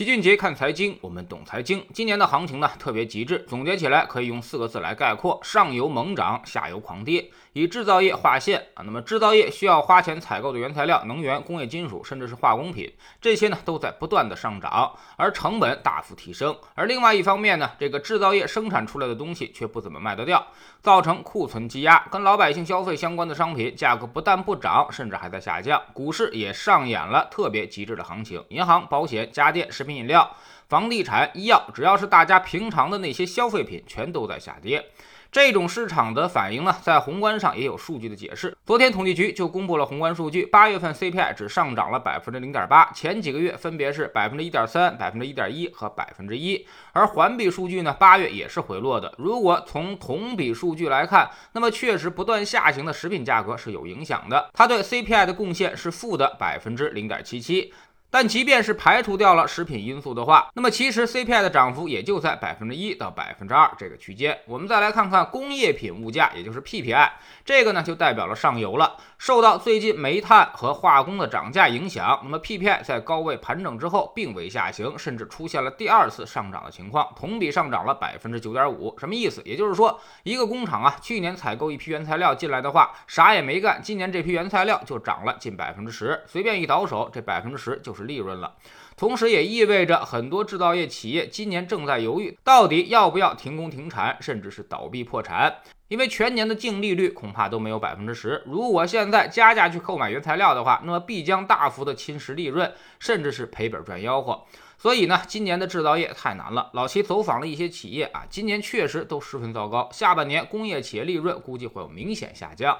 齐俊杰看财经，我们懂财经。今年的行情呢特别极致，总结起来可以用四个字来概括：上游猛涨，下游狂跌。以制造业划线啊，那么制造业需要花钱采购的原材料、能源、工业金属，甚至是化工品，这些呢都在不断的上涨，而成本大幅提升。而另外一方面呢，这个制造业生产出来的东西却不怎么卖得掉，造成库存积压，跟老百姓消费相关的商品价格不但不涨，甚至还在下降。股市也上演了特别极致的行情，银行、保险、家电、食品饮料、房地产、医药，只要是大家平常的那些消费品，全都在下跌。这种市场的反应呢，在宏观上也有数据的解释。昨天统计局就公布了宏观数据，八月份 CPI 只上涨了百分之零点八，前几个月分别是百分之一点三、百分之一点一和百分之一。而环比数据呢，八月也是回落的。如果从同比数据来看，那么确实不断下行的食品价格是有影响的，它对 CPI 的贡献是负的百分之零点七七。但即便是排除掉了食品因素的话，那么其实 CPI 的涨幅也就在百分之一到百分之二这个区间。我们再来看看工业品物价，也就是 PPI，这个呢就代表了上游了。受到最近煤炭和化工的涨价影响，那么 PPI 在高位盘整之后并未下行，甚至出现了第二次上涨的情况，同比上涨了百分之九点五。什么意思？也就是说，一个工厂啊，去年采购一批原材料进来的话，啥也没干，今年这批原材料就涨了近百分之十，随便一倒手，这百分之十就是。利润了，同时也意味着很多制造业企业今年正在犹豫，到底要不要停工停产，甚至是倒闭破产，因为全年的净利率恐怕都没有百分之十。如果现在加价去购买原材料的话，那么必将大幅的侵蚀利润，甚至是赔本赚吆喝。所以呢，今年的制造业太难了。老齐走访了一些企业啊，今年确实都十分糟糕，下半年工业企业利润估计会有明显下降。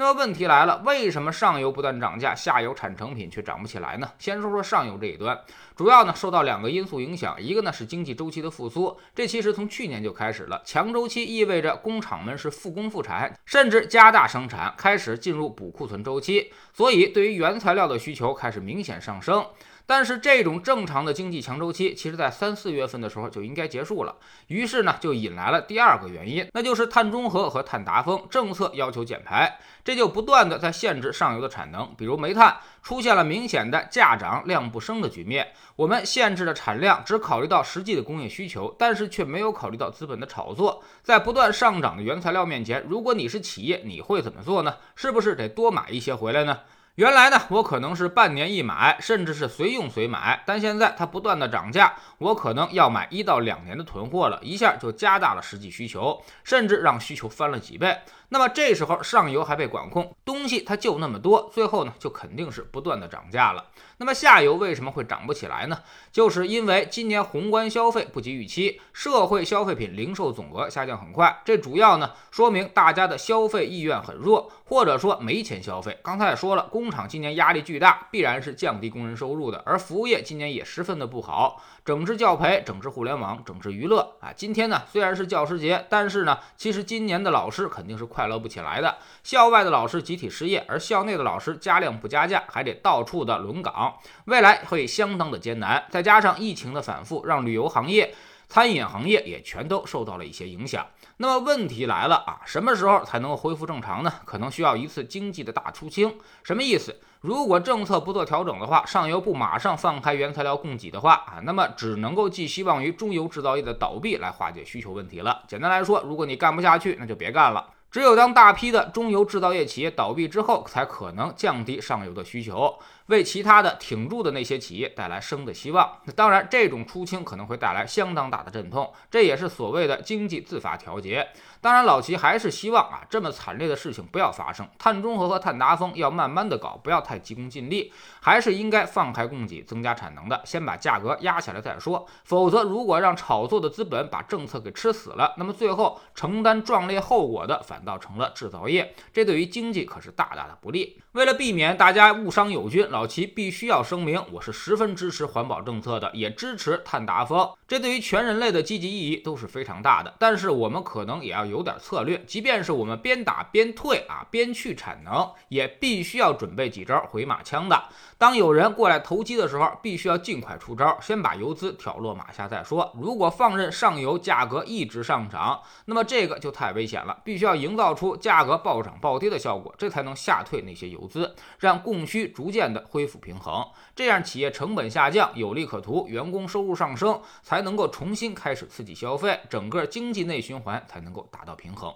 那么问题来了，为什么上游不断涨价，下游产成品却涨不起来呢？先说说上游这一端，主要呢受到两个因素影响，一个呢是经济周期的复苏，这其实从去年就开始了。强周期意味着工厂们是复工复产，甚至加大生产，开始进入补库存周期，所以对于原材料的需求开始明显上升。但是这种正常的经济强周期，其实在三四月份的时候就应该结束了。于是呢，就引来了第二个原因，那就是碳中和和碳达峰政策要求减排，这就不断的在限制上游的产能。比如煤炭出现了明显的价涨量不升的局面，我们限制的产量只考虑到实际的工业需求，但是却没有考虑到资本的炒作。在不断上涨的原材料面前，如果你是企业，你会怎么做呢？是不是得多买一些回来呢？原来呢，我可能是半年一买，甚至是随用随买，但现在它不断的涨价，我可能要买一到两年的囤货了，一下就加大了实际需求，甚至让需求翻了几倍。那么这时候上游还被管控，东西它就那么多，最后呢就肯定是不断的涨价了。那么下游为什么会涨不起来呢？就是因为今年宏观消费不及预期，社会消费品零售总额下降很快，这主要呢说明大家的消费意愿很弱，或者说没钱消费。刚才也说了，工厂今年压力巨大，必然是降低工人收入的，而服务业今年也十分的不好，整治教培、整治互联网、整治娱乐啊。今天呢虽然是教师节，但是呢其实今年的老师肯定是快。快乐不起来的，校外的老师集体失业，而校内的老师加量不加价，还得到处的轮岗，未来会相当的艰难。再加上疫情的反复，让旅游行业、餐饮行业也全都受到了一些影响。那么问题来了啊，什么时候才能够恢复正常呢？可能需要一次经济的大出清。什么意思？如果政策不做调整的话，上游不马上放开原材料供给的话啊，那么只能够寄希望于中游制造业的倒闭来化解需求问题了。简单来说，如果你干不下去，那就别干了。只有当大批的中游制造业企业倒闭之后，才可能降低上游的需求，为其他的挺住的那些企业带来生的希望。那当然，这种出清可能会带来相当大的阵痛，这也是所谓的经济自发调节。当然，老齐还是希望啊，这么惨烈的事情不要发生。碳中和和碳达峰要慢慢的搞，不要太急功近利，还是应该放开供给，增加产能的，先把价格压下来再说。否则，如果让炒作的资本把政策给吃死了，那么最后承担壮烈后果的反倒成了制造业，这对于经济可是大大的不利。为了避免大家误伤友军，老齐必须要声明，我是十分支持环保政策的，也支持碳达峰，这对于全人类的积极意义都是非常大的。但是我们可能也要。有点策略，即便是我们边打边退啊，边去产能，也必须要准备几招回马枪的。当有人过来投机的时候，必须要尽快出招，先把游资挑落马下再说。如果放任上游价格一直上涨，那么这个就太危险了，必须要营造出价格暴涨暴跌的效果，这才能吓退那些游资，让供需逐渐的恢复平衡，这样企业成本下降有利可图，员工收入上升，才能够重新开始刺激消费，整个经济内循环才能够达到平衡。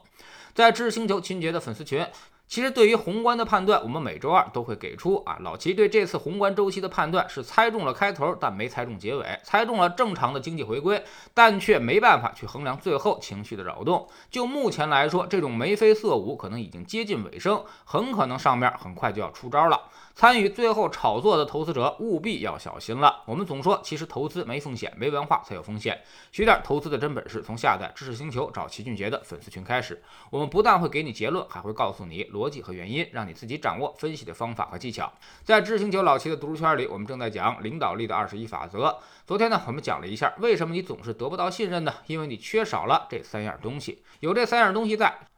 在知识星球秦杰的粉丝群。其实对于宏观的判断，我们每周二都会给出啊。老齐对这次宏观周期的判断是猜中了开头，但没猜中结尾；猜中了正常的经济回归，但却没办法去衡量最后情绪的扰动。就目前来说，这种眉飞色舞可能已经接近尾声，很可能上面很快就要出招了。参与最后炒作的投资者务必要小心了。我们总说，其实投资没风险，没文化才有风险。学点投资的真本事，从下载知识星球找齐俊杰的粉丝群开始。我们不但会给你结论，还会告诉你逻辑和原因，让你自己掌握分析的方法和技巧。在知识星球老齐的读书圈里，我们正在讲领导力的二十一法则。昨天呢，我们讲了一下为什么你总是得不到信任呢？因为你缺少了这三样东西。有这三样东西在。